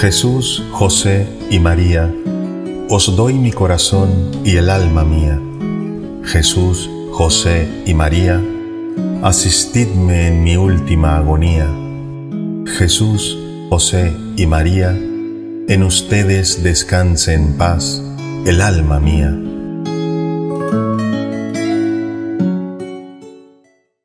Jesús, José y María, os doy mi corazón y el alma mía. Jesús, José y María, asistidme en mi última agonía. Jesús, José y María, en ustedes descanse en paz el alma mía.